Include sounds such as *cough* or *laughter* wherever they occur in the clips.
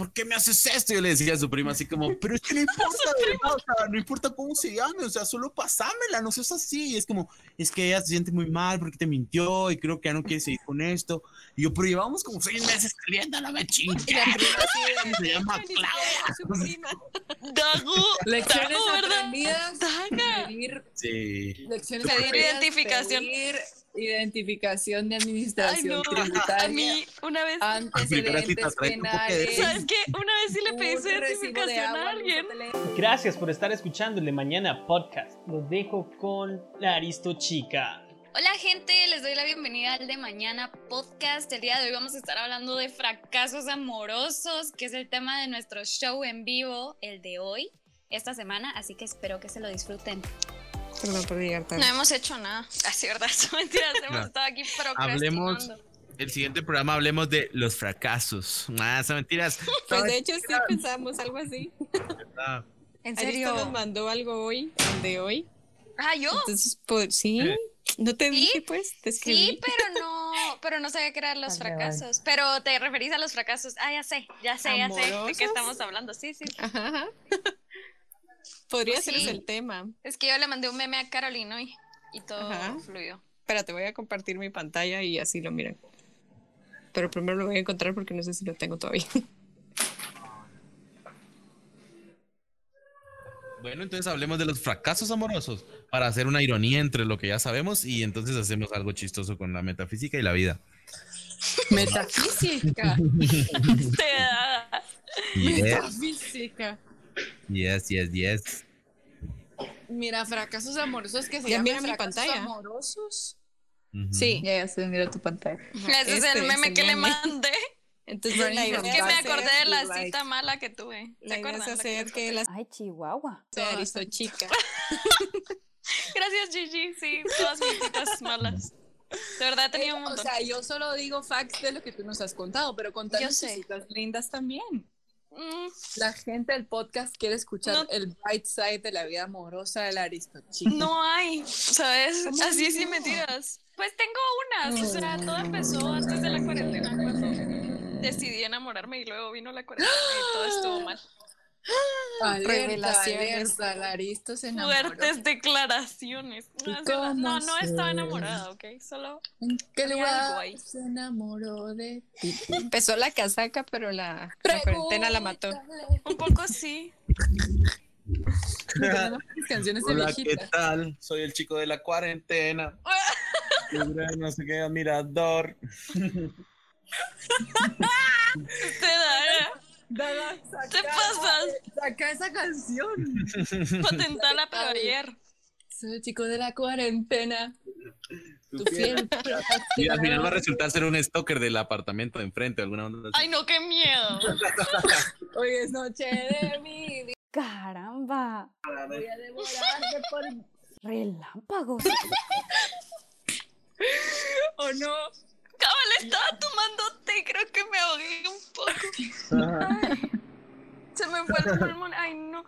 ¿por qué me haces esto? Y yo le decía a su prima así como, pero es que no *laughs* importa, verdad, o sea, no importa cómo se llame, o sea, solo pasámela, no seas así. Y es como, es que ella se siente muy mal porque te mintió y creo que ya no quiere seguir con esto. Y yo, pero llevamos como seis meses saliendo, no me de, Se llama "Ay, ni Claudia". Dago. Lecciones Dago, ¿verdad? aprendidas. Daga. Sí. lecciones Pedir identificación. pedir identificación de Ay, administración no. tributaria. A mí, una vez. Antecedentes penales. ¿Sabes qué? Una vez sí le pedí su identificación agua, a alguien. Gracias por estar escuchando el de Mañana Podcast. Los dejo con la Aristo Chica. Hola gente, les doy la bienvenida al de mañana podcast. El día de hoy vamos a estar hablando de fracasos amorosos, que es el tema de nuestro show en vivo, el de hoy, esta semana, así que espero que se lo disfruten. Perdón por llegar tarde. No hemos hecho nada. *laughs* Así, ¿verdad? Son mentiras. Hemos No. estado aquí Hablemos, el siguiente programa hablemos de los fracasos. Ah, son mentiras. *laughs* Pues de hecho sí pensamos algo así. Ah, ¿En serio? nos mandó algo hoy, el de hoy. Ah, yo. Entonces, pues, sí. No te ¿Sí? dije, pues, te escribí. Sí, pero *laughs* no, pero no sabía que eran los fracasos. Pero te referís a los fracasos. Ah, ya sé, ya sé, ya sé de ¿Amorosos? qué estamos hablando. Sí, sí. Ajá, ajá. Podría Pues ser sí. ese el tema. Es que yo le mandé un meme a Caroline hoy y todo Ajá. fluyó. Espérate, voy a compartir mi pantalla y así lo miran. Pero primero lo voy a encontrar porque no sé si lo tengo todavía. *laughs* Bueno, entonces hablemos de los fracasos amorosos para hacer una ironía entre lo que ya sabemos y entonces hacemos algo chistoso con la metafísica y la vida. *laughs* Metafísica. Te *laughs* Metafísica. Yes, yes, yes. Mira, fracasos amorosos que se Ya llaman mira mi fracasos pantalla. amorosos. Sí. Ya, ya se mira tu pantalla. Ese es Este el meme que le mandé. *laughs* Entonces Es que me acordé de la like- cita mala que tuve. ¿Te acuerdas? es La que hacer que conté. la Ay, Chihuahua. sea Aristo chica. *laughs* Gracias, Gigi. Sí, todas mis citas malas. De verdad tenido un Eh, o montón. sea, yo solo digo facts de lo que tú nos has contado, pero contanos sé. cositas lindas también. La gente del podcast quiere escuchar No. el bright side de la vida amorosa del Aristochica. no hay, ¿sabes? Así sí mentiras. Pues tengo unas, o sea, todo empezó antes de la cuarentena cuando decidí enamorarme y luego vino la cuarentena y todo estuvo mal. Alerta, Revelaciones. alerta, se enamoró. Fuertes declaraciones. No, ¿Y es verdad. no, no estaba enamorada, ¿ok? Solo ¿En qué lugar se enamoró de ti? Empezó la casaca, pero la, la cuarentena la mató. Un poco sí. Canciones de Hola, ¿qué viejita. tal? Soy el chico de la cuarentena. no sé qué admirador. Te da, Dada, saca, te pasas. saca esa canción. *laughs* Patentala, pero ayer. Soy el chico de la cuarentena. Tu. *laughs* Y al final va a resultar ser un stalker del apartamento de enfrente, alguna onda así. Ay, no, qué miedo. *laughs* Hoy es noche de mi. Caramba. Voy a devorarte por. Relámpagos. ¿O no? Cabal, estaba tomando té, creo que me ahogué un poco. Se me fue el *laughs* pulmón. Ay, no.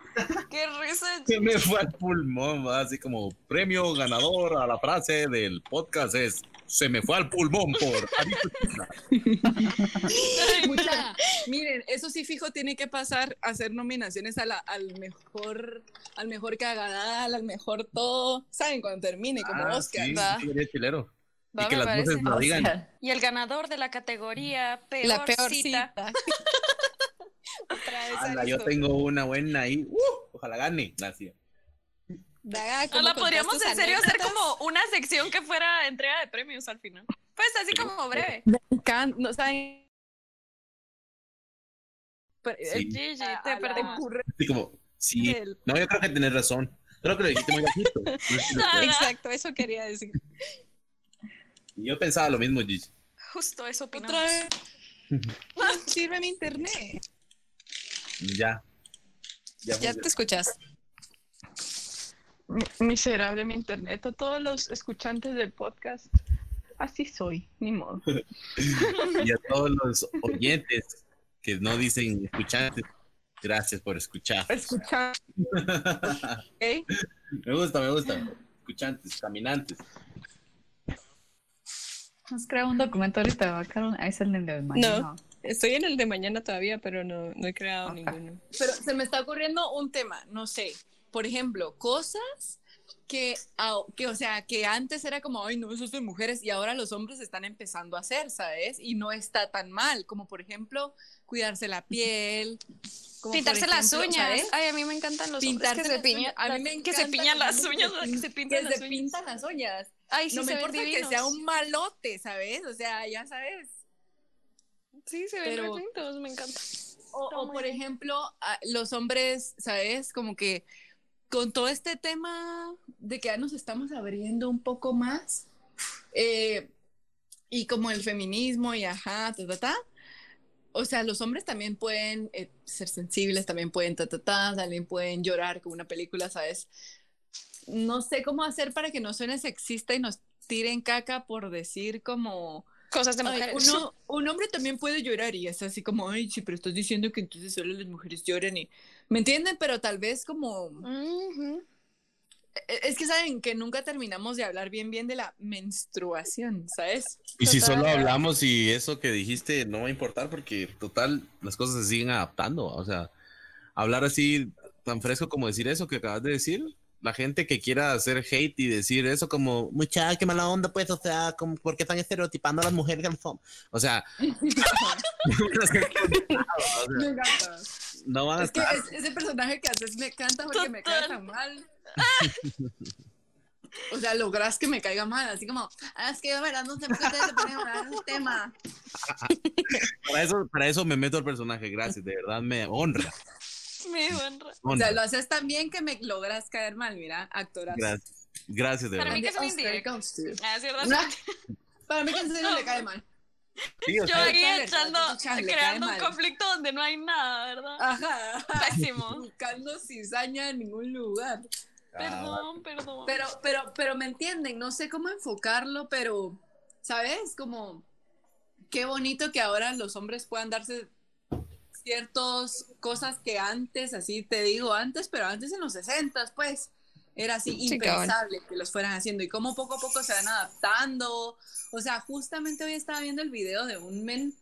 Qué risa. Se me fue al pulmón, va, así como premio ganador a la frase del podcast es se me fue al pulmón por Aristo Chica". Ay, no. Mucha- Miren, eso sí fijo tiene que pasar a hacer nominaciones a la, al mejor, al mejor cagadal, al mejor todo. ¿Saben? Cuando termine, como Ah, Oscar. sí, sí, chilero. Va, y que las voces lo digan. *laughs* Y el ganador de la categoría peor, La peor cita. cita. *laughs* *laughs* Otra vez Anda, yo tengo una buena ahí. ¡Uh! ojalá gane. Gracias. Daga, ¿cómo Hola, podríamos en serio hacer como una sección que fuera entrega de premios al final. Pues así como breve. No saben. Pero, Sí. Gigi, a- te a la- perdimos. ocurre Así como, sí. No, yo creo que tenés razón. Creo que lo dijiste muy bajito. Exacto, eso quería decir. Yo pensaba lo mismo, Gigi. Justo eso Otra opinamos. vez. No sirve mi internet. Ya. Ya, Ya te escuchas. Mi- Miserable mi internet. A todos los escuchantes del podcast. Así soy, ni modo. *laughs* Y a todos los oyentes que no dicen escuchantes, gracias por escuchar. Escuchar. *laughs* Me gusta, me gusta. Escuchantes, caminantes. Nos crea un documento ahorita, va a crear un- ahí es el de No. Estoy en el de mañana todavía, pero no, no he creado ninguno. Pero se me está ocurriendo un tema, no sé. Por ejemplo, cosas que, que, o sea, que antes era como, ay, no, eso es de mujeres, y ahora los hombres están empezando a hacer, ¿sabes? Y no está tan mal, como por ejemplo, cuidarse la piel. como Pintarse las uñas. ¿sabes? Ay, a mí me encantan los Pintarse hombres que se piñan. A mí me que se encanta piñan la las uñas, que se pin- pintan que las se pintan las uñas. Ay, sí, no me importa que divinos. sea un malote, ¿sabes? O sea, ya sabes. Sí, se ven pero- lindos, me encanta. O, por bien. ejemplo, los hombres, ¿sabes? Como que con todo este tema de que ya nos estamos abriendo un poco más, eh, y como el feminismo y ajá, ta, ta, ta. O sea, los hombres también pueden eh, ser sensibles, también pueden ta, ta, ta, también pueden llorar con una película, ¿sabes? No sé cómo hacer para que no suene sexista y nos tiren caca por decir como... Cosas de Ay, mujeres. uno- *laughs* un hombre también puede llorar y es así como, ay, sí, pero estás diciendo que entonces solo las mujeres lloran y... ¿Me entienden? Pero tal vez como... Ujú. e- Es que saben que nunca terminamos de hablar bien bien de la menstruación, ¿sabes? Y si Total. solo hablamos y eso que dijiste no va a importar porque total las cosas se siguen adaptando. O sea, hablar así tan fresco como decir eso que acabas de decir, la gente que quiera hacer hate y decir eso como, muchacha, qué mala onda, pues, o sea, como, ¿por qué están estereotipando a las mujeres? O sea, *laughs* Me encanta. *laughs* no van a Es que estar. es- ese personaje que haces me encanta porque me cae tan mal. O sea, logras que me caiga mal, así como, ah, es que de verdad no sé por qué ustedes se ponen a hablar de un tema. *laughs* Para eso, para eso me meto al personaje, gracias, de verdad me honra. *laughs* Me. O sea, lo haces tan bien que me logras caer mal, mira, actoras. Gracias, gracias de Para verdad. mí que es un indirecto. Ah, ¿cierto? Para mí que en serio le cae mal. Sí, o Yo sea, ahí echando, chale, le cae creando un mal. conflicto donde no hay nada, ¿verdad? Ajá. Pésimo. *laughs* Buscando cizaña en ningún lugar. Perdón, perdón. Pero, pero, pero me entienden, no sé cómo enfocarlo, pero, ¿sabes? Como, qué bonito que ahora los hombres puedan darse ciertas cosas que antes, así te digo antes, pero antes en los 60 pues, era así Sí, impensable que los fueran haciendo y cómo poco a poco se van adaptando. O sea, justamente hoy estaba viendo el video de un men,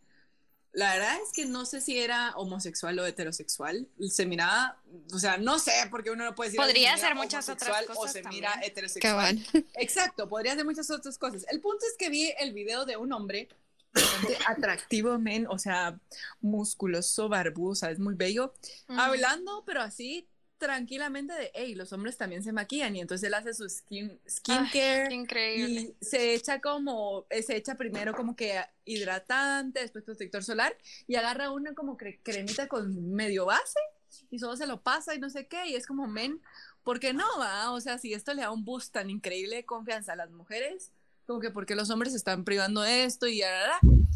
la verdad es que no sé si era homosexual o heterosexual, se miraba, o sea, no sé, porque uno no puede decir Podría se ser muchas otras cosas o se también. mira heterosexual. Exacto, podría ser muchas otras cosas. El punto es que vi el video de un hombre bastante atractivo, men, o sea, musculoso, barbudo, ¿sabes? Muy bello, hablando, pero así tranquilamente de, hey, los hombres también se maquillan y entonces él hace su skin, skincare. Qué increíble. Y se echa como, eh, se echa primero como que hidratante, después protector solar y agarra una como cre- cremita con medio base y solo se lo pasa y no sé qué y es como, men, ¿por qué no va? O sea, si esto le da un boost tan increíble de confianza a las mujeres, como que porque los hombres se están privando de esto y ya,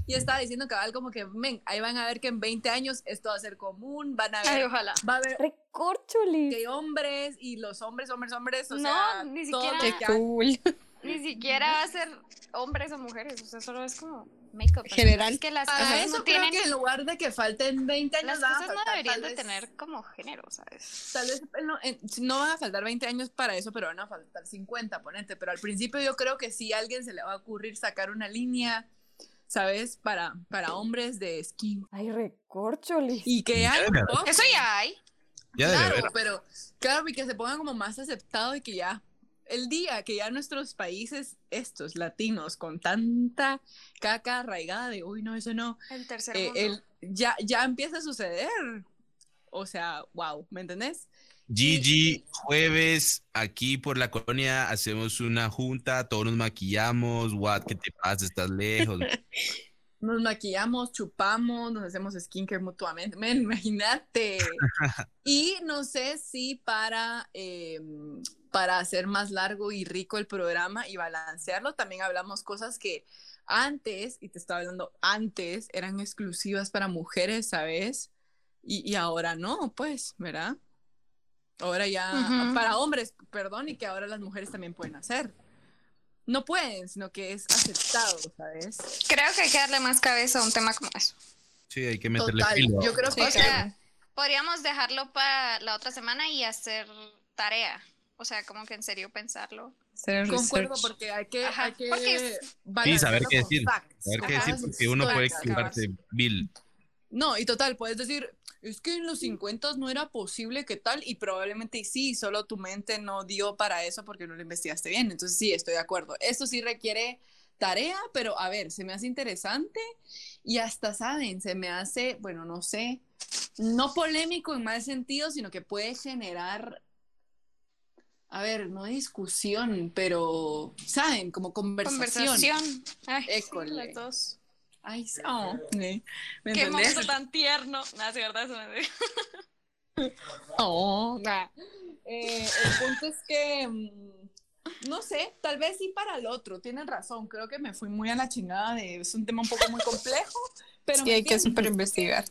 y estaba diciendo cabal como que, men, ahí van a ver que en 20 años esto va a ser común, van a Ay, ver, ojalá. va a haber Recorcholis. que hombres y los hombres, hombres, hombres, o No, sea, ni siquiera- que cool. Ni siquiera va a ser hombres o mujeres, o sea, solo es como make-up. General. Es que las Para cosas eso no creo tienen. que en lugar de que falten 20 años, Las cosas no deberían tal de vez- tener como género, ¿sabes? Tal vez no, en- no van a faltar 20 años para eso, pero van a faltar 50, ponente. Pero al principio yo creo que sí a alguien se le va a ocurrir sacar una línea, ¿sabes? Para, para hombres de skin. Ay, recorcholis. Y que hay Eso ya hay. ya claro, pero claro, y que se ponga como más aceptado y que ya el día que ya nuestros países, estos latinos, con tanta caca arraigada de, uy, no, eso no, El tercer eh, mundo. el- ya, ya empieza a suceder. O sea, wow, ¿me entendés? Gigi, jueves, aquí por la colonia hacemos una junta, todos nos maquillamos, what, ¿qué te pasa? Estás lejos. *laughs* Nos maquillamos, chupamos, nos hacemos skincare mutuamente. Men, imagínate. *laughs* y no sé si para, eh, para hacer más largo y rico el programa y balancearlo, también hablamos cosas que antes, y te estaba hablando antes, eran exclusivas para mujeres, ¿sabes? Y, y ahora no, pues, ¿verdad? Ahora ya, para hombres, perdón, y que ahora las mujeres también pueden hacer. No pueden, sino que es aceptado, ¿sabes? Creo que hay que darle más cabeza a un tema como eso. Sí, hay que meterle Total, filo. yo creo O que sea, podríamos dejarlo para la otra semana y hacer tarea. O sea, como que en serio pensarlo. Concuerdo porque hay que, Ajá, hay que porque es- Sí, saber qué decir. facts, ver qué decir, porque uno puede equivocarse, Bill. No, y total, puedes decir, es que en los 50 no era posible que tal, y probablemente sí, solo tu mente no dio para eso porque no lo investigaste bien. Entonces sí, estoy de acuerdo. Esto sí requiere tarea, pero a ver, se me hace interesante y hasta saben, se me hace, bueno, no sé, no polémico en mal sentido, sino que puede generar, a ver, no discusión, pero, ¿saben? Como conversación. Conversación. Ay, sí, las dos. Ay, sí, oh, ¿me, me Qué entendés? momento tan tierno. No, sí, verdad, eso me Oh, *laughs* nah. Eh, el punto es que, mm, no sé, tal vez sí para el otro, tienen razón, creo que me fui muy a la chingada de, es un tema un poco muy complejo, pero Sí, hay que super investigar.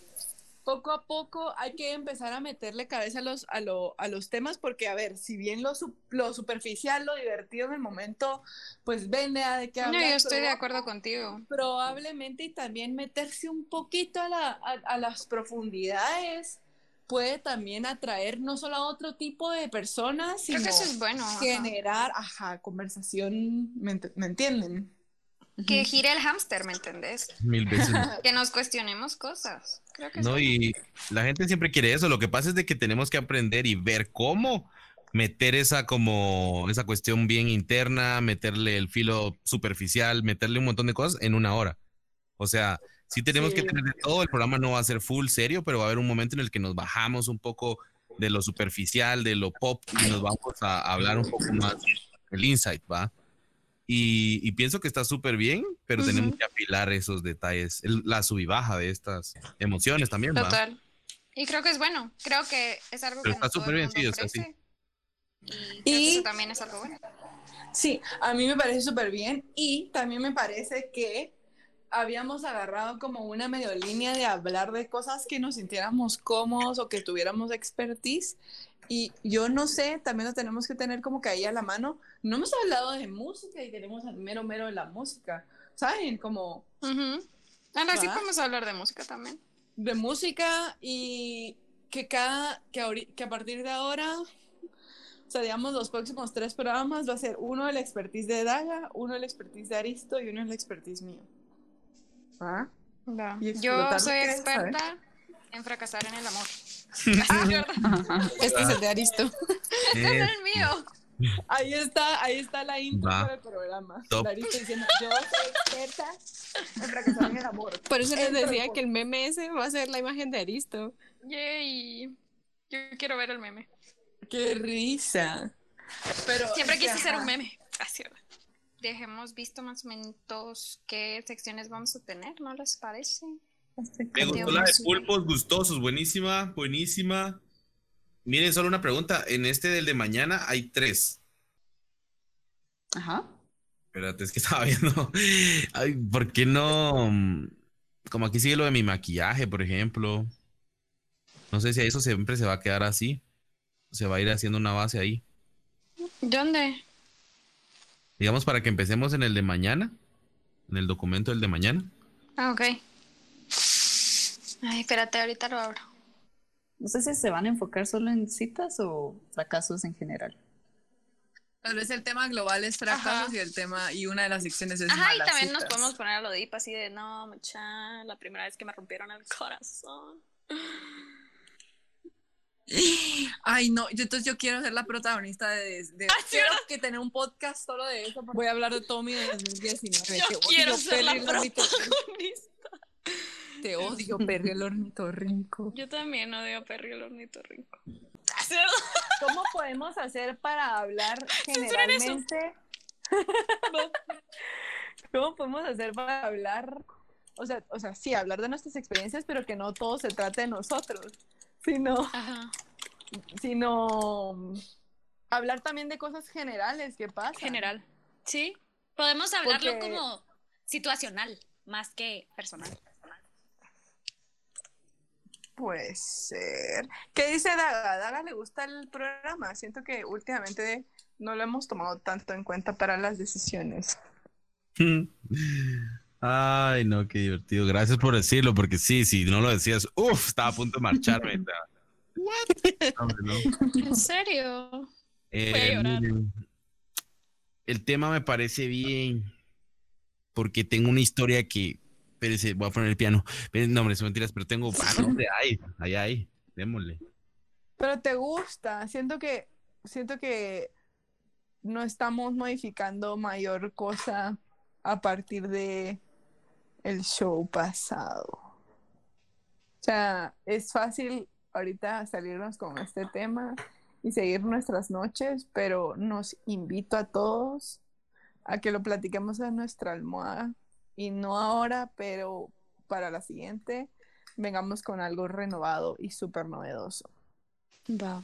Poco a poco hay que empezar a meterle cabeza a los, a, lo- a los temas porque, a ver, si bien lo, su- lo superficial, lo divertido en el momento, pues vende a de qué No, hablar. yo estoy de acuerdo contigo. Probablemente y también meterse un poquito a, la- a- a las profundidades puede también atraer no solo a otro tipo de personas, Creo sino que eso es bueno. ajá. generar, ajá, conversación, ¿me, ent- me entienden? Que gire el hámster, ¿me entendés? Mil veces. *laughs* Que nos cuestionemos cosas. Creo que No, bueno. y la gente siempre quiere eso. Lo que pasa es de que tenemos que aprender y ver cómo meter esa como esa cuestión bien interna, meterle el filo superficial, meterle un montón de cosas en una hora. O sea, sí tenemos que Sí. tener de todo. El programa no va a ser full serio, pero va a haber un momento en el que nos bajamos un poco de lo superficial, de lo pop y nos vamos a hablar un poco más del insight, ¿va? Y, y pienso que está súper bien, pero tenemos que afilar esos detalles, el- la sub y baja de estas emociones también, ¿va? Total. Y creo que es bueno. Creo que es algo Pero que está súper bien, sí, o sea, sí. Y, eso también es algo bueno. Sí, a mí me parece súper bien y también me parece que habíamos agarrado como una medio línea de hablar de cosas que nos sintiéramos cómodos o que tuviéramos expertise y yo no sé, también lo tenemos que tener como que ahí a la mano. No hemos hablado de música y tenemos al mero mero de la música, ¿saben? Como Ujú. Ah, no, sí podemos hablar de música también. de música y que cada, que, que a partir de ahora, o sea, digamos, los próximos tres programas va a ser uno el expertise de Daga, uno el expertise de Aristo y uno el expertise mío. ¿Ah? Y Yo soy experta en fracasar en el amor. *laughs* Ah. *laughs* Este es el de Aristo. Este es el mío. Ahí está, ahí está la intro Va. para el programa. Top. Aristo diciendo, yo soy experta en fracasar en el amor. Por eso les Entro decía por- que el meme ese va a ser la imagen de Aristo. Yay. Yo quiero ver el meme. ¡Qué risa! Pero, Siempre quise ser un meme. Así, ¿verdad? Dejemos visto más o menos qué secciones vamos a tener, ¿no les parece? Me gustó la de pulpos gustosos, buenísima, buenísima. Miren, solo una pregunta. En este del de mañana hay tres. Ajá. Espérate, es que *laughs* estaba viendo. Ay, ¿por qué no? Como aquí sigue lo de mi maquillaje, por ejemplo. No sé si a eso siempre se va a quedar así. Se va a ir haciendo una base ahí. ¿Dónde? Digamos para que empecemos en el de mañana. En el documento del de mañana. Ah, ok. Ay, espérate, ahorita lo abro. No sé si se van a enfocar solo en citas o fracasos en general. Tal vez el tema global es fracasos Ajá. y el tema, y una de las secciones es Ajá, y también nos podemos poner a lo deep así de, no, mucha, la primera vez que me rompieron el corazón. Ay, no, yo, entonces yo quiero ser la protagonista de... de- Ah, quiero que tener un podcast solo de eso. Voy a hablar de Tommy de 2019. Yo quiero ser la protagonista. Te odio, *laughs* Perry el ornitorrinco. Yo también odio a Perry el ornitorrinco. *laughs* ¿Cómo podemos hacer para hablar generalmente? *laughs* ¿Cómo podemos hacer para hablar? O sea, o sea, sí, hablar de nuestras experiencias, pero que no todo se trate de nosotros, sino, Ajá. sino hablar también de cosas generales que pasan. General. Sí, podemos hablarlo Porque- como situacional, más que personal. Puede ser. ¿Qué dice Daga? Daga le gusta el programa. Siento que últimamente no lo hemos tomado tanto en cuenta para las decisiones. *laughs* Ay, no, qué divertido. Gracias por decirlo, porque sí, si no lo decías, uff, estaba a punto de marcharme. *laughs* ¿En serio? Eh, Voy a llorar. miren, el tema me parece bien porque tengo una historia que Espérese, voy a poner el piano. Espérense, No, hombre, son mentiras, pero tengo. Ah, no, hombre. Démosle. Pero te gusta. Siento que, siento que no estamos modificando mayor cosa a partir de el show pasado. O sea, es fácil ahorita salirnos con este tema y seguir nuestras noches, pero nos invito a todos a que lo platiquemos en nuestra almohada y no ahora, pero para la siguiente vengamos con algo renovado y súper novedoso. Va.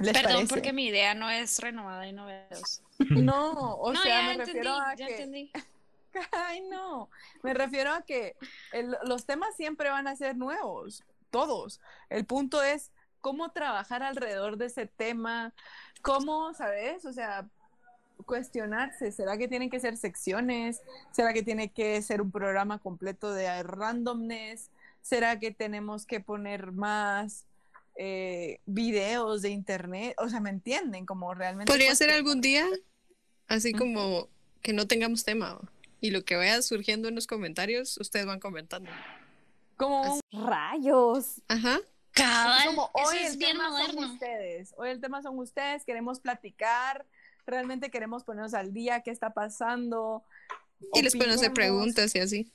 ¿Les Perdón, parece? porque mi idea no es renovada y novedosa. *laughs* No, *laughs* o no, sea, ya me entendí, refiero a ya que entendí. *laughs* Ay, no. Me refiero a que el- los temas siempre van a ser nuevos, todos. El punto es cómo trabajar alrededor de ese tema, cómo, ¿sabes? O sea, cuestionarse, ¿será que tienen que ser secciones? ¿Será que tiene que ser un programa completo de randomness? ¿Será que tenemos que poner más eh, videos de internet? O sea, ¿me entienden? Como realmente... Podría ser algún día, así Ujú. como que no tengamos tema. Y lo que vaya surgiendo en los comentarios, ustedes van comentando. Como un Rayos. Ajá. Cabal, como eso hoy es el bien tema son moderno. ustedes, hoy el tema son ustedes, queremos platicar, realmente queremos ponernos al día, qué está pasando. Y les pueden hacer preguntas y así.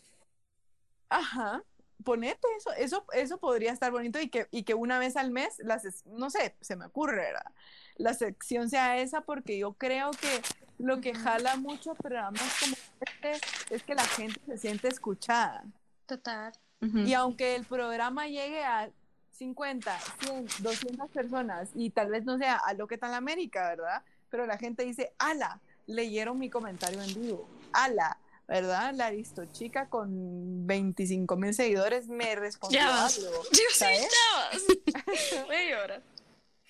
Ajá, ponete eso, eso, eso podría estar bonito y que, y que una vez al mes, las, no sé, se me ocurre, ¿verdad? La sección sea esa porque yo creo que lo que jala mucho programas como este es que la gente se siente escuchada. Total. Y aunque el programa llegue a 50, 100, 200 personas y tal vez no sea a lo que tal América, ¿verdad? Pero la gente dice, ala, leyeron mi comentario en vivo. Ala, ¿verdad? La Aristochica con 25 mil seguidores me respondió *laughs* Ya vas. *laughs* algo. *laughs*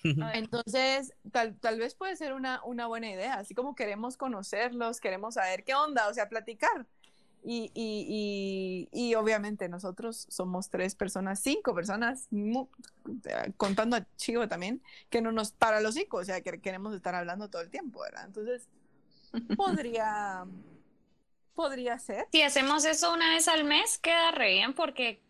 Yo. Entonces, tal, tal vez puede ser una, una buena idea, así como queremos conocerlos, queremos saber qué onda, o sea, platicar. Y, y, y, y obviamente nosotros somos tres personas, cinco personas, eh, contando a Chivo también, que no nos para los cinco, o sea, que queremos estar hablando todo el tiempo, ¿verdad? Entonces, *laughs* podría, podría ser. Si hacemos eso una vez al mes, queda re bien porque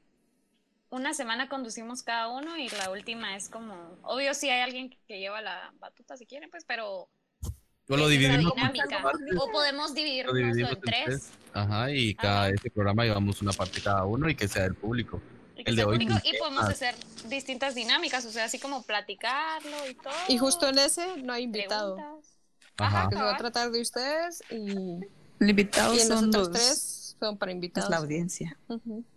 una semana conducimos cada uno y la última es como, obvio si hay alguien que lleva la batuta si quieren, pues, pero O lo es dividimos. O podemos Lo dividirnos dividimos en tres. Ajá, y cada ese programa llevamos una parte cada uno y que sea del público. y El de hoy público, y podemos hacer distintas dinámicas, o sea, así como platicarlo y todo. Y justo en ese no hay invitado. preguntas. Ajá. Que se va a tratar de ustedes y, El invitado y en los son otros los, tres son para es invitados. la audiencia.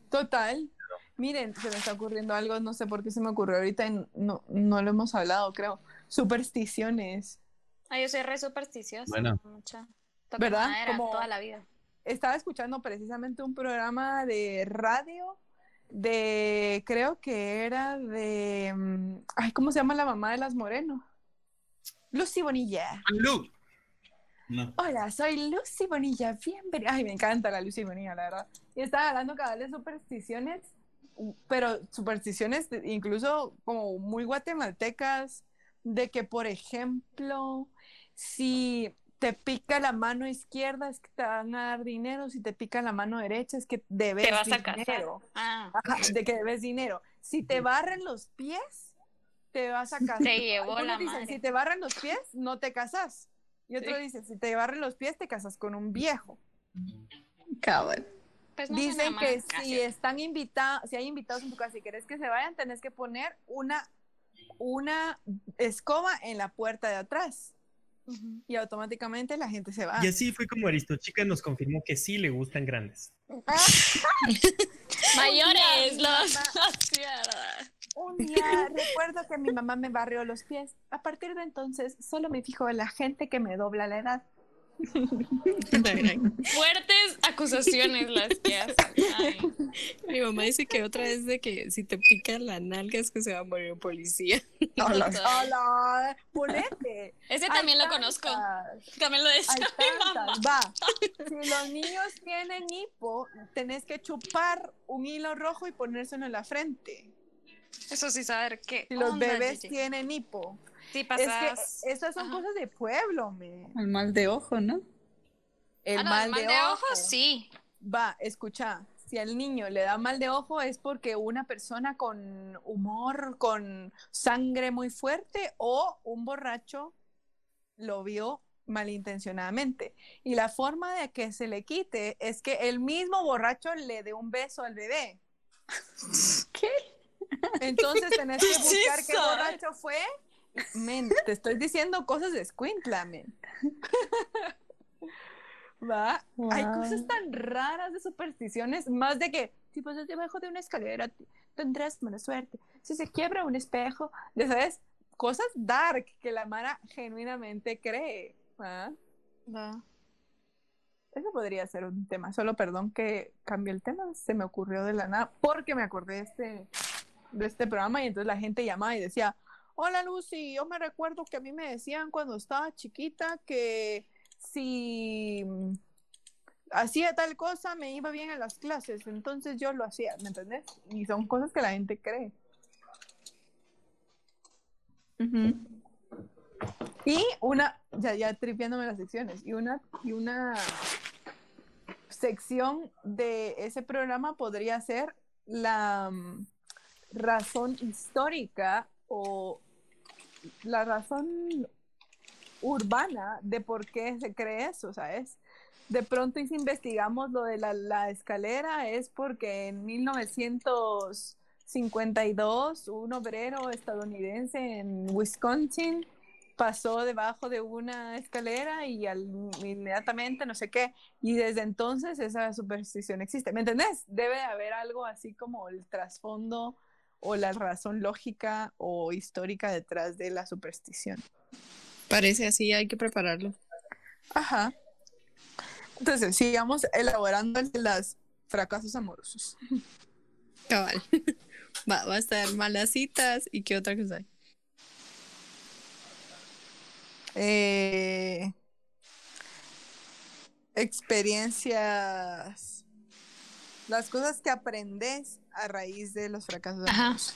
Total. Miren, se me está ocurriendo algo, no sé por qué se me ocurrió ahorita y no, no lo hemos hablado, creo. Supersticiones. Ah, yo soy re supersticiosa. Buena. Mucha. ¿Verdad? madera Como- toda la vida. estaba escuchando precisamente un programa de radio de, creo que era de, mm, ay, ¿cómo se llama la mamá de las Moreno? Lucy Bonilla. Lu. No. Hola, soy Lucy Bonilla, bienvenida. Ay, me encanta la Lucy Bonilla, la verdad. Y estaba hablando cada vez de supersticiones, pero supersticiones incluso como muy guatemaltecas, de que, por ejemplo, si te pica la mano izquierda es que te van a dar dinero, si te pica la mano derecha es que debes Te vas a casar. dinero. Ah, Ajá, de que debes dinero. Si te barren los pies, te vas a casar. *laughs* Te llevó la dicen, madre. si te barren los pies, no te casas. Y otro Sí. dice, si te barren los pies, te casas con un viejo. Cabal. pues no Dicen que si están invitados, si hay invitados en tu casa y querés que se vayan, tenés que poner una, una escoba en la puerta de atrás. Y automáticamente la gente se va. Y así fue como Aristochica nos confirmó que sí le gustan grandes. *laughs* Mayores, los. *laughs* Un día recuerdo que mi mamá me barrió los pies. A partir de entonces, solo me fijo en la gente que me dobla la edad. Fuertes acusaciones las que hacen. Mi mamá dice que otra vez de que si te pica la nalga es que se va a morir un policía. *laughs* Total. ¡Hola! ¡Ponete! Ese Hay también lo conozco. También lo decía mi mamá. tantas. Va. Si los niños tienen hipo, tenés que chupar un hilo rojo y ponérselo en la frente. Eso sí, saber qué. Si los bebés Gigi. tienen hipo. Sí, Es que esas son Ajá. cosas de pueblo, me. El mal de ojo, ¿no? El Ah, no, mal, el mal de, de ojo. ojo, sí. Va, escucha. si al niño le da mal de ojo es porque una persona con humor, con sangre muy fuerte o un borracho lo vio malintencionadamente. Y la forma de que se le quite es que el mismo borracho le dé un beso al bebé. *laughs* ¿Qué? Entonces tenés que buscar qué borracho fue. Men, te estoy diciendo cosas de escuincla, men. *laughs* Va. Hay Wow. cosas tan raras de supersticiones, más de que, si pasas debajo de una escalera, tendrás mala suerte. Si se quiebra un espejo, ya sabes, cosas dark que la Mara genuinamente cree. ¿va? Eso podría ser un tema. Solo perdón que cambié el tema, se me ocurrió de la nada, porque me acordé de este, de este programa y entonces la gente llamaba y decía, hola Lucy, yo me recuerdo que a mí me decían cuando estaba chiquita que si mm, hacía tal cosa me iba bien en las clases, entonces yo lo hacía, ¿me entendés? Y son cosas que la gente cree. Y una, ya, ya tripiándome las secciones, y una, y una sección de ese programa podría ser la mm, razón histórica o la razón urbana de por qué se cree eso, ¿sabes? De pronto si investigamos lo de la, escalera es porque en 1952 un obrero estadounidense en Wisconsin pasó debajo de una escalera y al, inmediatamente no sé qué, y desde entonces esa superstición existe. ¿Me entendés? Debe de haber algo así como el trasfondo o la razón lógica o histórica detrás de la superstición. Parece así, hay que prepararlo. Ajá. Entonces, sigamos elaborando el de los fracasos amorosos. Cabal. *laughs* Va, va a estar malas citas y qué otra cosa hay. Eh, experiencias. Las cosas que aprendes a raíz de los fracasos Ajá. amorosos.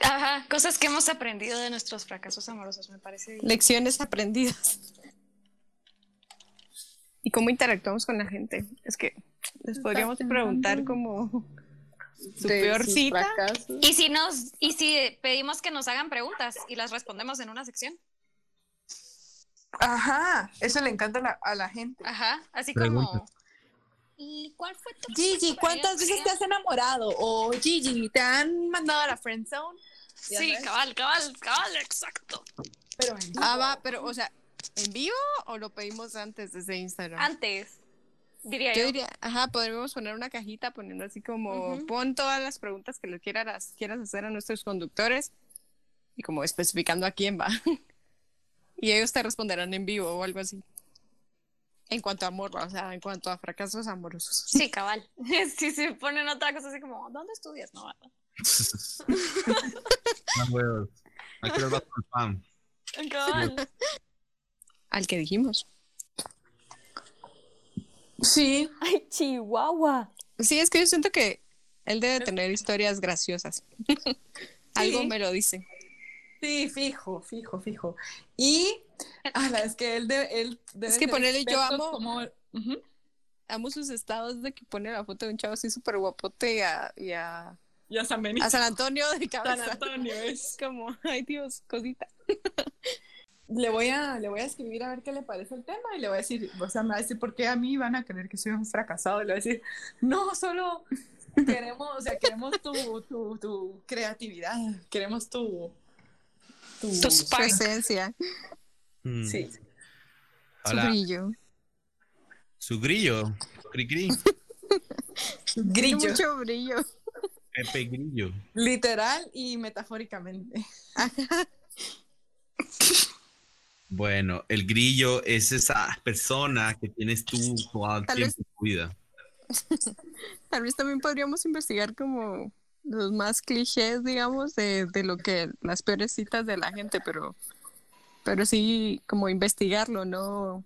Ajá, cosas que hemos aprendido de nuestros fracasos amorosos, me parece bien. Lecciones aprendidas. *laughs* ¿Y cómo interactuamos con la gente? Es que les podríamos preguntar como su De peor cita. fracasos. Y si nos, y si pedimos que nos hagan preguntas y las respondemos en una sección. Ajá, eso le encanta a la, a la gente. Ajá, así como. ¿Y cuál fue tu Gigi, ¿cuántas veces te has enamorado? O Gigi, ¿te han mandado a la friend zone? Sí, sabes. cabal, cabal, cabal, exacto. Pero en Ah, va, pero, o sea, ¿en vivo o lo pedimos antes desde Instagram? Antes, diría Yo yo. diría, ajá, podríamos poner una cajita poniendo así como, pon todas las preguntas que le quieras, quieras hacer a nuestros conductores y como especificando a quién va. *laughs* y ellos te responderán en vivo o algo así. En cuanto a amor, ¿va? o sea, en cuanto a fracasos amorosos. Sí, cabal. *laughs* Si se ponen otra cosa así como, ¿dónde estudias? No, ¿verdad? *laughs* No, huevos. ¿A qué hora vas con el pan? Cabal. Al que dijimos. Sí, ¡Ay, Chihuahua! Sí, es que yo siento que él debe tener historias graciosas. *laughs* Algo Sí. me lo dice. Sí, fijo, fijo, fijo. Y, ala, es que él debe, él debe Es que ponerle yo amo- como-. Amo sus estados de que pone la foto de un chavo así súper guapote y a, y a, San Benito. a San Antonio de San cabeza. Antonio es. Es *laughs* como, ay Dios, cosita. Le voy, a, le voy a escribir a ver qué le parece el tema y le voy a decir, o sea, me va a decir, ¿por qué a mí van a creer que soy un fracasado? Y le voy a decir, no, solo queremos, o sea, queremos tu, tu, tu creatividad, queremos tu... tu Tu Su spark. esencia, Mm. Sí. su Hola, brillo. su grillo. Cri cri. *laughs* Tiene Grillo. mucho brillo. Pepe Grillo. Literal y metafóricamente. Bueno, el grillo es esa persona que tienes tú todo el tiempo en tu vida. *laughs* Tal vez también podríamos investigar como los más clichés, digamos, de, de lo que las peores citas de la gente, pero, pero sí como investigarlo, ¿no?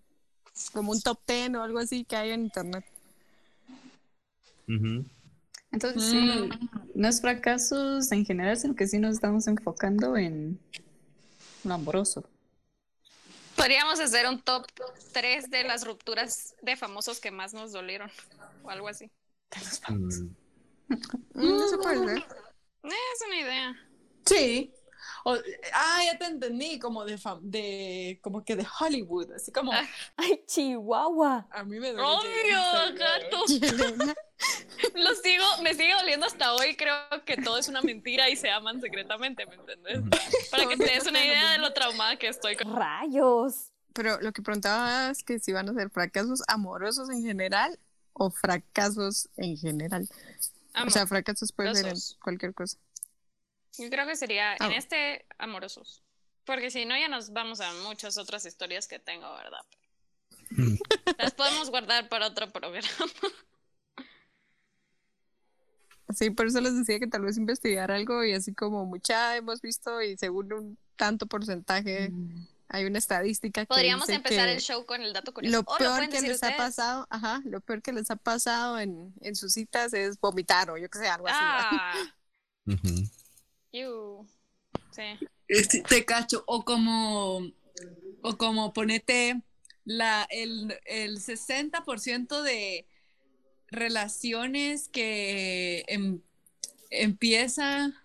Como un top ten o algo así que hay en internet. Entonces, sí, no es fracasos en general, sino que sí nos estamos enfocando en lo amoroso. Podríamos hacer un top 3 de las rupturas de famosos que más nos dolieron. O algo así. Mm. Mm, Eso puede ser. Eh, es una idea. Sí. O- ah, ya te entendí, como de, fam- de como que de Hollywood, así como Ah. ¡Ay, Chihuahua! a mí me duele Obvio, gato. Yelena. *laughs* Lo sigo, me sigue doliendo hasta hoy. Creo que todo es una mentira y se aman secretamente, ¿me entiendes? Para que te des una idea de lo traumada que estoy con. ¡Rayos! Pero lo que preguntaba es que si van a ser fracasos amorosos en general o fracasos en general. O sea, fracasos puede ser en cualquier cosa. Yo creo que sería Ah. en este amorosos. Porque si no, ya nos vamos a muchas otras historias que tengo, ¿verdad? Mm. Las podemos guardar para otro programa. Sí, por eso les decía que tal vez investigar algo y así como mucha hemos visto y según un tanto porcentaje hay una estadística que Podríamos dice empezar que el show con el dato curioso. Lo lo peor pueden que les ha pasado, ajá, lo peor que les ha pasado en, en sus citas es vomitar o yo que sé, algo así. Ah, *laughs* you. Sí. Este, te cacho, o como, o como ponete la, el, el 60% de relaciones que em- empieza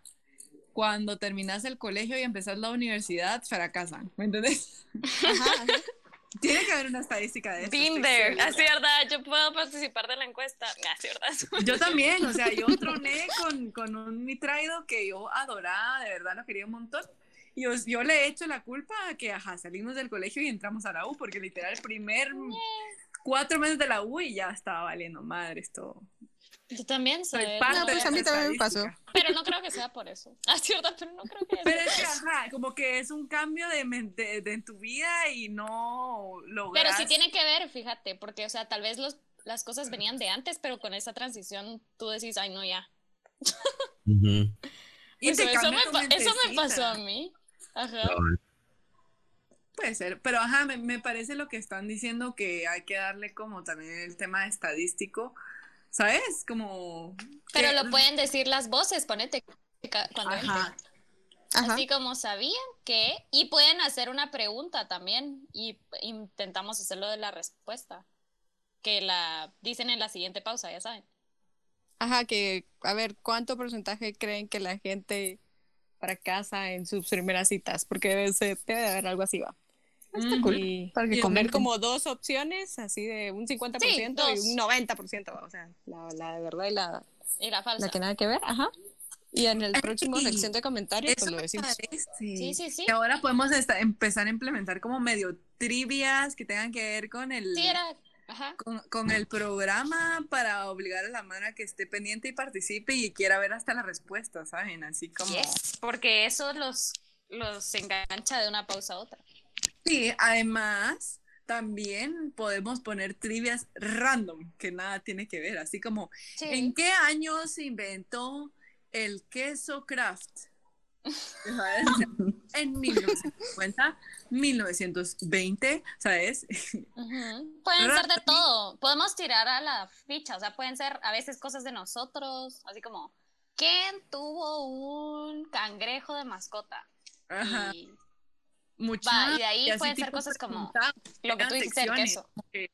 cuando terminas el colegio y empezas la universidad fracasan, ¿me? Ajá, ajá. *laughs* Tiene que haber una estadística de eso. Been estoy there. segura. Así, ¿verdad? Yo puedo participar de la encuesta. Así, ¿verdad? Yo también, o sea, yo troné con, con un mitraido que yo adoraba, de verdad lo quería un montón. Y yo, yo le he hecho la culpa a que, ajá, salimos del colegio y entramos a la U, porque literal el primer cuatro meses de la U y ya estaba valiendo madre esto. Yo también soy. Soy parte No, pues a mí también me pasó. Pero no creo que sea por eso. *laughs* Así, ¿verdad? Pero no creo que Pero es que, ajá, como que es un cambio de, de, de en tu vida y no logras. Pero sí tiene que ver, fíjate, porque, o sea, tal vez los, las cosas venían de antes, pero con esa transición tú decís, ay, no, ya. Ujú. *laughs* Y Pues te eso, cambia me, eso me pasó a mí. Ajá. Puede ser, pero ajá, me, me parece lo que están diciendo que hay que darle como también el tema estadístico, ¿sabes? Como... Pero lo pueden decir las voces, ponete cuando Ajá. Así como sabían que, y pueden hacer una pregunta también, y intentamos hacerlo de la respuesta, que la dicen en la siguiente pausa, ya saben. Ajá, que a ver, ¿cuánto porcentaje creen que la gente fracasa en sus primeras citas? Porque debe, ser, debe de haber algo así, va. Ujú. Cool. Y para que Y comer como dos opciones, así de un 50% dos. y un 90%, va, o sea, la, la de verdad y la, Y la falsa. la que nada que ver, ajá. Y en el próximo Ay, sección de comentarios, pues Eso lo decimos. parece. Sí, sí, sí. Que ahora podemos esta- empezar a implementar como medio trivias que tengan que ver con el, Sí, era. Ajá. con, con el programa para obligar a la mano a que esté pendiente y participe y quiera ver hasta la respuesta, ¿saben? Así como... Yes, porque eso los, los engancha de una pausa a otra. Sí, además también podemos poner trivias random, que nada tiene que ver, así como, Sí. ¿en qué año se inventó el queso sea, *laughs* En 1950, 1920, ¿sabes? Ujú. Pueden ser de todo. Podemos tirar a la ficha. O sea, pueden ser a veces cosas de nosotros. Así como, ¿quién tuvo un cangrejo de mascota? Ajá. Y Mucha- Va, y de ahí así pueden ser cosas como lo que tú dijiste del secciones, queso.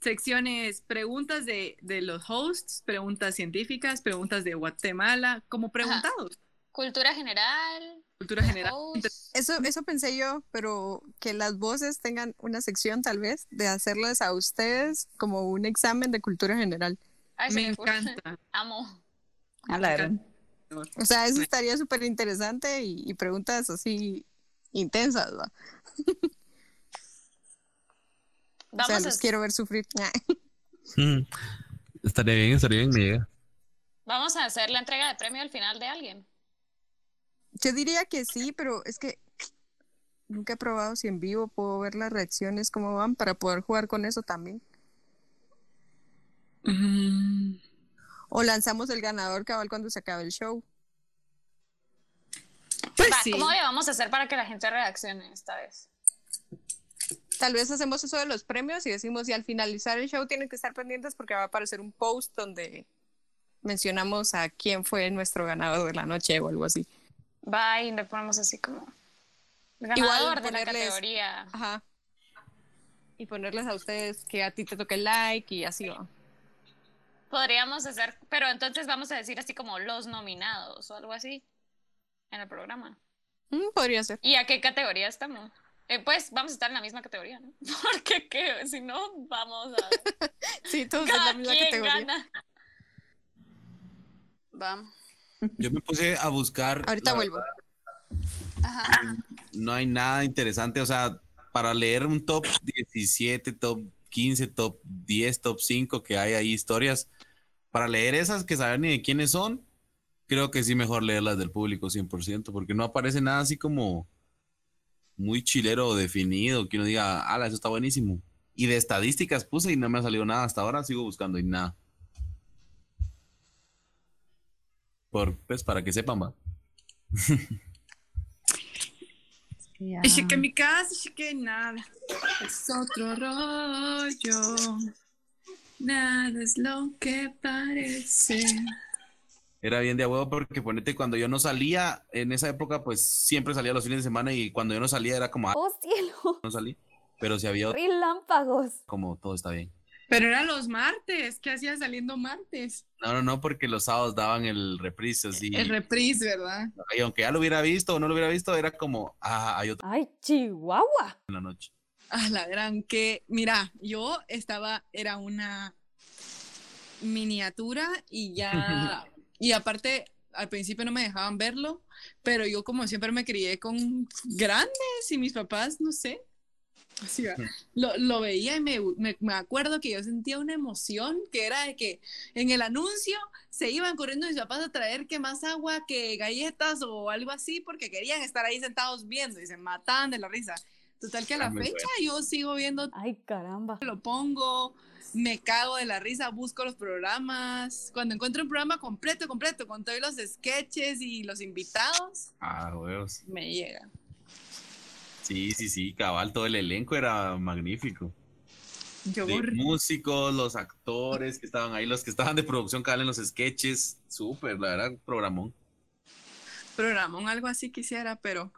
Secciones, preguntas de, de los hosts, preguntas científicas, preguntas de Guatemala, como preguntados, Cultura general. cultura general. Eso, eso pensé yo, pero que las voces tengan una sección tal vez de hacerles a ustedes como un examen de cultura general. Ay, Me me encanta. *laughs* Amo. A la. O sea, eso estaría súper interesante y, y preguntas así intensas, ¿va? O sea, Vamos, los a, quiero ver sufrir. *laughs* Mm. Estaría bien, estaría bien, me llega. vamos a hacer la entrega de premio al final de alguien. Yo diría que sí, pero es que nunca he probado si en vivo puedo ver las reacciones, cómo van, para poder jugar con eso también. Mm, O lanzamos el ganador cabal cuando se acabe el show. Sí. ¿Cómo le vamos a hacer para que la gente reaccione esta vez? Tal vez hacemos eso de los premios y decimos, y al finalizar el show tienen que estar pendientes porque va a aparecer un post donde mencionamos a quién fue nuestro ganador de la noche o algo así. Va y le ponemos así como Igual ganador de la categoría. Ajá. Y ponerles a ustedes que a ti te toque el like y así va. Podríamos hacer, pero entonces vamos a decir así como los nominados o algo así en el programa. Mm, podría ser. ¿Y a qué categoría estamos? Eh, pues vamos a estar en la misma categoría, ¿no? *laughs* Porque ¿qué? si no, vamos a... *laughs* Sí, todos en la misma quien categoría. gana. Vamos. Yo me puse a buscar. Ahorita la vuelvo. Ajá. no hay nada interesante. O sea, para leer un top 17, top 15, top 10, top 5 que hay ahí historias, para leer esas que saben ni de quiénes son, creo que sí mejor leerlas del público 100%, porque no aparece nada así como muy chilero o definido, que uno diga, ala, eso está buenísimo. Y de estadísticas puse y no me ha salido nada hasta ahora, sigo buscando y nada. Por, pues para que sepan, va. Es que en mi casa, es que nada. Es otro rollo. Nada es lo que parece. Era bien de huevo porque ponete cuando yo no salía, en esa época pues siempre salía los fines de semana y cuando yo no salía era como, ah, ¡Oh, cielo! no salí. Pero si había otro, ¡Relámpagos! como todo está bien. Pero eran los martes. ¿Qué hacías saliendo martes? No, no, no, porque los sábados daban el reprise así. El reprise, ¿verdad? y aunque ya lo hubiera visto o no lo hubiera visto, era como, ah, hay otro ¡Ay, Chihuahua! en la noche. A la gran que, mira, yo estaba, era una miniatura y ya, *laughs* y aparte al principio no me dejaban verlo, pero yo como siempre me crié con grandes y mis papás, no sé, así va, lo, lo veía y me, me, me acuerdo que yo sentía una emoción que era de que en el anuncio se iban corriendo mis papás a traer que más agua, que galletas o algo así, porque querían estar ahí sentados viendo y se mataban de la risa. Total que a Ah, la muy fecha yo sigo viendo ¡Ay, caramba! lo pongo, me cago de la risa, busco los programas. Cuando encuentro un programa completo, completo, con todos los sketches y los invitados, Ah, huevos. me llega. Sí, sí, sí, cabal, todo el elenco era magnífico. Yo De borré. músicos, los actores que estaban ahí, los que estaban de producción cabal en los sketches, súper, la verdad, programón. programón, algo así quisiera, pero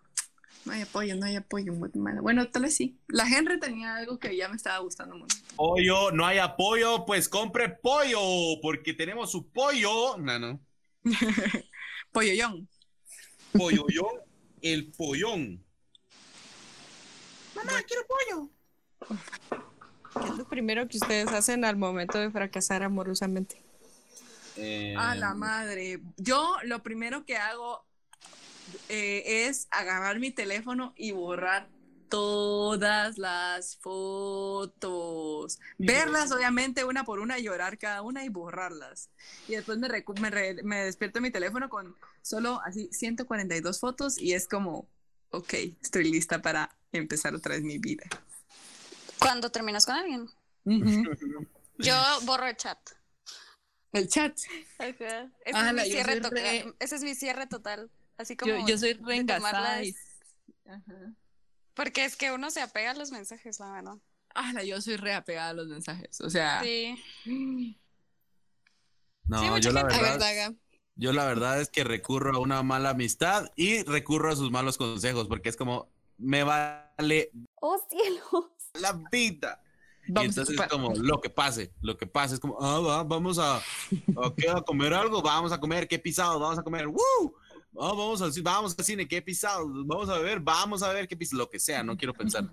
no hay apoyo, no hay apoyo. mal. Bueno, tal vez sí. La Henry tenía algo que ya me estaba gustando mucho. Pollo, no hay apoyo, pues compre pollo, porque tenemos su pollo. No, no. *laughs* Polloyón. Polloyón, el pollón. Mamá, quiero pollo. ¿Qué es lo primero que ustedes hacen al momento de fracasar amorosamente? Eh, A la madre. Yo lo primero que hago eh, es agarrar mi teléfono y borrar todas las fotos. Verlas, obviamente, una por una, llorar cada una y borrarlas. Y después me, recu- me, re- me despierto en mi teléfono con solo así 142 fotos y es como, ok, estoy lista para empezar otra vez mi vida. Cuando terminas con alguien. *laughs* Yo borro el chat. El chat. Ese, Ala, es mi yo cierre soy total. re- Ese es mi cierre total. Así como. Yo, yo soy reengasada. y- Ajá. Porque es que uno se apega a los mensajes, la verdad. Ala, yo soy reapegada a los mensajes. O sea, Sí. *gasps* No, Sí, yo la verdad, ver, yo la verdad es que recurro a una mala amistad y recurro a sus malos consejos, porque es como, me vale ¡Oh, cielo! la vida. y vamos a entonces es como lo que pase, lo que pase es como, ah, va, vamos a, ¿a qué? ¿A comer algo, vamos a comer, qué pisado, vamos a comer, ¡Woo! Ah, vamos al cine, vamos al cine, qué pisado, vamos a beber, vamos a ver qué pisado, lo que sea, no quiero pensar.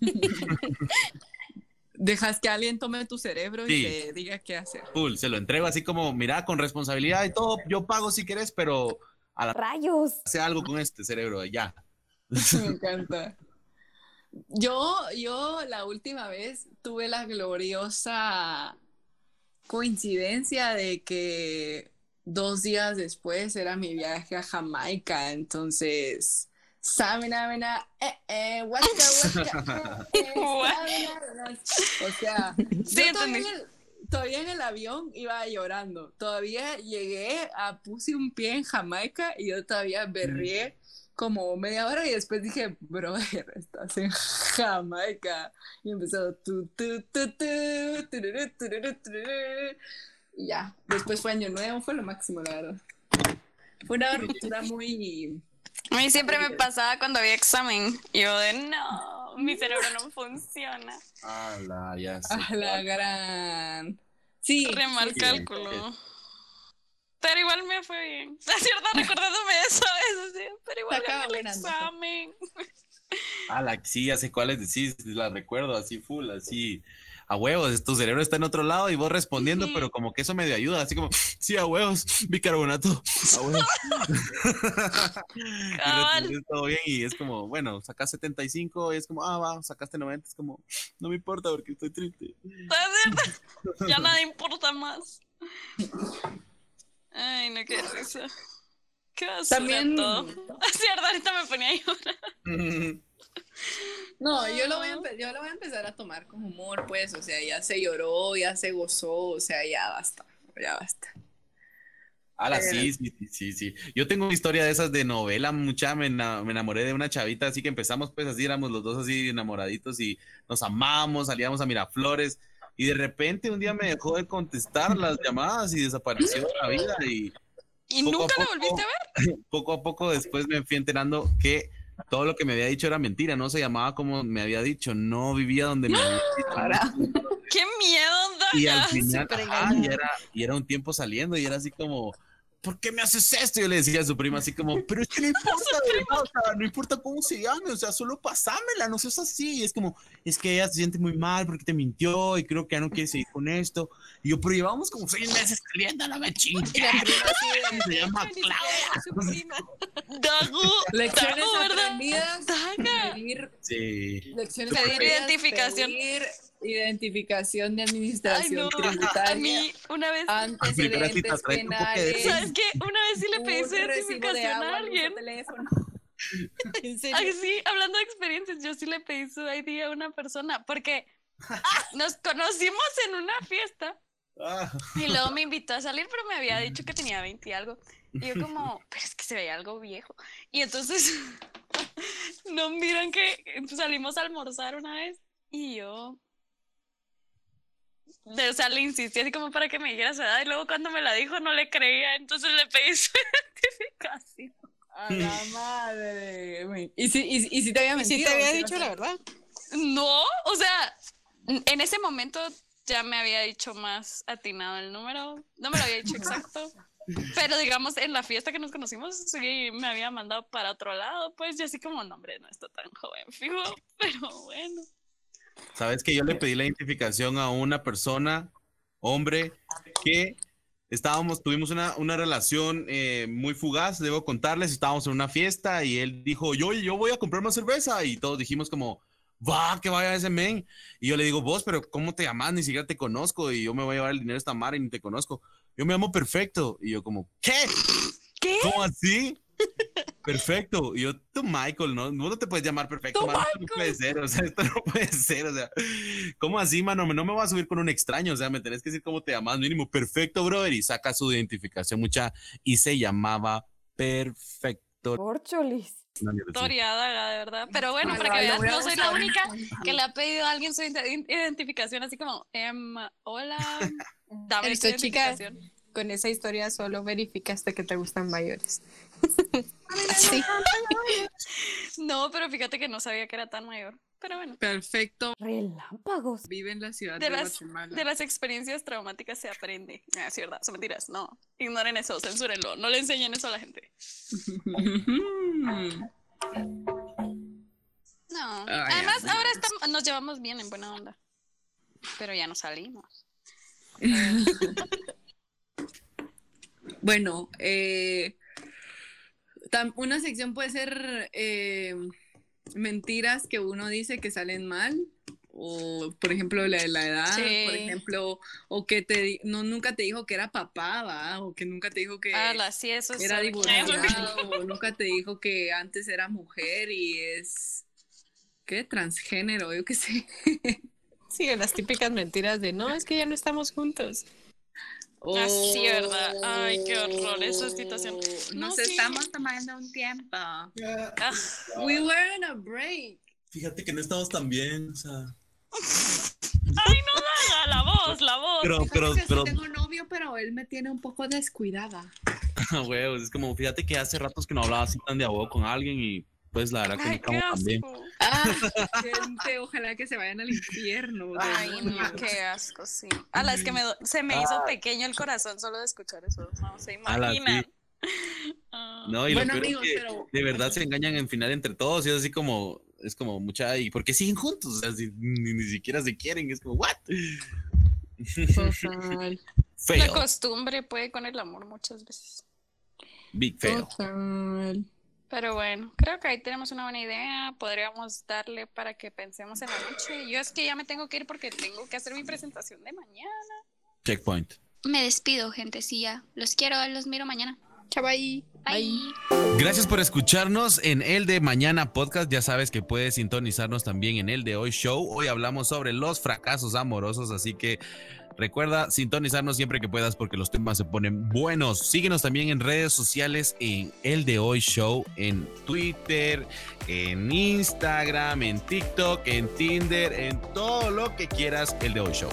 *laughs* Dejas que alguien tome tu cerebro Sí. y te diga qué hacer. Cool, se lo entrego así como, mira, con responsabilidad y todo, yo pago si querés, pero ¡Rayos! hace algo con este cerebro, ya. *laughs* Me encanta. Yo, yo la última vez tuve la gloriosa coincidencia de que dos días después era mi viaje a Jamaica, entonces, Samina, mina, eh, eh, waka, *laughs* eh, *laughs* eh, samina, o sea, Sí, yo todavía entendí. en, el, todavía en el avión iba llorando, todavía llegué a, puse un pie en Jamaica y yo todavía berrié como media hora y después dije, brother, estás en Jamaica. Y empezó tu, tu, tu, tu, tururú. Y ya, después fue Año Nuevo, fue lo máximo, la verdad. Fue una ruptura muy... A mí siempre me pasaba cuando había examen. Y yo de no, mi cerebro no funciona. Ala, ya sé. A la gran... Sí. Re mal sí. cálculo. Pero igual me fue bien. *laughs* Es cierto, recordándome eso a veces, sí, pero igual gané el examen. Ah, la sí, ya sé cuáles decís, la recuerdo así full, así. A huevos, tu cerebro está en otro lado y vos respondiendo, pero como que eso medio ayuda, así como, sí, a huevos, bicarbonato, a huevos. *laughs* y todo bien y es como, bueno, sacas 75 y es como, ah, va, sacaste 90, es como, no me importa porque estoy triste. Ya nada importa más. Ay, no, qué risa. Qué También. todo. *laughs* Es cierto, ahorita me ponía a llorar. *laughs* No, yo lo, voy a empe- yo lo voy a empezar a tomar con humor, pues. O sea, ya se lloró, ya se gozó, o sea, ya basta. Ya basta. Ala, Eh. sí, sí, sí, sí, sí. Yo tengo una historia de esas de novela, mucha, me, ena- me enamoré de una chavita, así que empezamos pues así, éramos los dos así enamoraditos y nos amábamos, salíamos a Miraflores y de repente un día me dejó de contestar las llamadas y desapareció de la vida y ¿Y nunca poco. volviste a ver? *laughs* poco a poco después me fui enterando que todo lo que me había dicho era mentira, no se llamaba como me había dicho, no vivía donde me había *gasps* dicho. ¡Qué miedo, Y al final, ajá, y era, y era un tiempo saliendo y era así como, ¿por qué me haces esto? Yo le decía a su prima así como, pero es que no *laughs* importa, de verdad, o sea, no importa cómo se llame, o sea, solo pasámela, no seas así. Y es como, es que ella se siente muy mal porque te mintió y creo que ya no quiere seguir con esto. Y yo, pero llevamos como seis meses chingues. Y la de, *laughs* Se llama "Ni siquiera es su prima". Dago, Lecciones aprendidas. Daga. Sí. lecciones Pedir identificación. pedir identificación de Ay, administración no. tributaria. A mí, una vez, Antecedentes tu penales. ¿sabes qué? Una vez sí le pedí su identificación agua a al alguien. teléfono. *laughs* ¿En serio? Ay, sí, hablando de experiencias, yo sí le pedí su ID a una persona porque *laughs* nos conocimos en una fiesta Ah. y luego me invitó a salir, pero me había dicho que tenía 20 y algo. Y yo *laughs* como, pero es que se veía algo viejo. Y entonces, no miran que salimos a almorzar una vez y yo, de, o sea, le insistí así como para que me dijera su edad y luego cuando me la dijo no le creía, entonces le pedí *laughs* su identificación. A la madre. ¿Y si, y, y si te había ¿Y mentido? si te había ¿o qué dicho la verdad? No, o sea, en ese momento ya me había dicho más atinado el número, no me lo había dicho exacto, *laughs* pero digamos en la fiesta que nos conocimos, sí me había mandado para otro lado, pues y así como, no hombre, no está tan joven, *laughs* fijo, pero bueno. Sabes que yo le pedí la identificación a una persona, hombre, que estábamos, tuvimos una, una relación eh, muy fugaz, debo contarles, estábamos en una fiesta y él dijo, yo, yo voy a comprar más cerveza y todos dijimos como, va, que vaya ese men. Y yo le digo, vos, pero ¿cómo te llamas? Ni siquiera te conozco y yo me voy a llevar el dinero a esta mar y ni te conozco. Yo me llamo Perfecto. Y yo como, ¿qué? ¿Qué? ¿Cómo así? Perfecto. Y yo, tú, Michael, ¿no? No te puedes llamar perfecto, mano. Esto no puede ser, o sea, esto no puede ser, o sea, ¿cómo así, mano? No me voy a subir con un extraño, o sea, me tenés que decir cómo te llamas, mínimo, perfecto, brother, y saca su identificación, mucha, y se llamaba Perfecto. Corcholis. No, ni decir. Historia, Daga, de verdad. Pero bueno, para que veas, no soy la única que le ha pedido a alguien su ident- identificación, así como, em, hola, *laughs* dame tu Esto, chica. Con esa historia solo verificaste que te gustan mayores. Sí. No, pero fíjate que no sabía que era tan mayor. Pero bueno, Perfecto. Relámpagos. Vive en la ciudad de de, las, Guatemala. de las experiencias traumáticas se aprende. Ah, es verdad, son mentiras. No, ignoren eso, censúrenlo. No le enseñen eso a la gente. No. Además, ahora estamos- nos llevamos bien en buena onda. Pero ya no salimos. *laughs* Bueno, eh, tam- una sección puede ser eh, mentiras que uno dice que salen mal. O, por ejemplo, la de la edad, Sí. por ejemplo, o que te di- no nunca te dijo que era papá, ¿va? O que nunca te dijo que Ala, sí, eso es era divorciado, o nunca te dijo que antes era mujer y es ¿qué? transgénero, yo qué sé. Sí, las típicas mentiras de no, es que ya no estamos juntos. Ah, sí, ¿verdad? Ay, qué horror esa situación. O, No, Nos sí. estamos tomando un tiempo. Ah, We were on a break. Fíjate que no estamos tan bien, o sea. Ay, no, Daga, la voz, la voz. Pero, pero, que pero, tengo novio, pero él me tiene un poco descuidada. huevos, es como, fíjate que hace ratos que no hablaba así tan de abogado con alguien y pues la verdad que no estamos tan bien. Ah, Ah, gente, ojalá que se vayan al infierno. Ay, no, qué asco, sí. A la es que me, se me hizo pequeño el corazón solo de escuchar eso. No se la imaginan. *laughs* Ah. No, y Bueno, lo peor amigos, es que pero- de verdad se engañan en final entre todos y es así como, es como mucha, ¿y por qué siguen juntos? O sea, si ni, ni siquiera se quieren, es como, ¿what? Total, *laughs* La Fail, costumbre puede con el amor muchas veces. big fail. total. Pero bueno, creo que ahí tenemos una buena idea. Podríamos darle para que pensemos en la noche. Yo es que ya me tengo que ir porque tengo que hacer mi presentación de mañana. Checkpoint. Me despido, gentecilla. Los quiero, los miro mañana. Chabai. Bye. Gracias por escucharnos en el de Mañana Podcast. Ya sabes que puedes sintonizarnos también en el de Hoy Show. Hoy hablamos sobre los fracasos amorosos, así que recuerda sintonizarnos siempre que puedas porque los temas se ponen buenos. Síguenos también en redes sociales en el de Hoy Show, en Twitter, en Instagram, en TikTok, en Tinder, en todo lo que quieras, el de Hoy Show.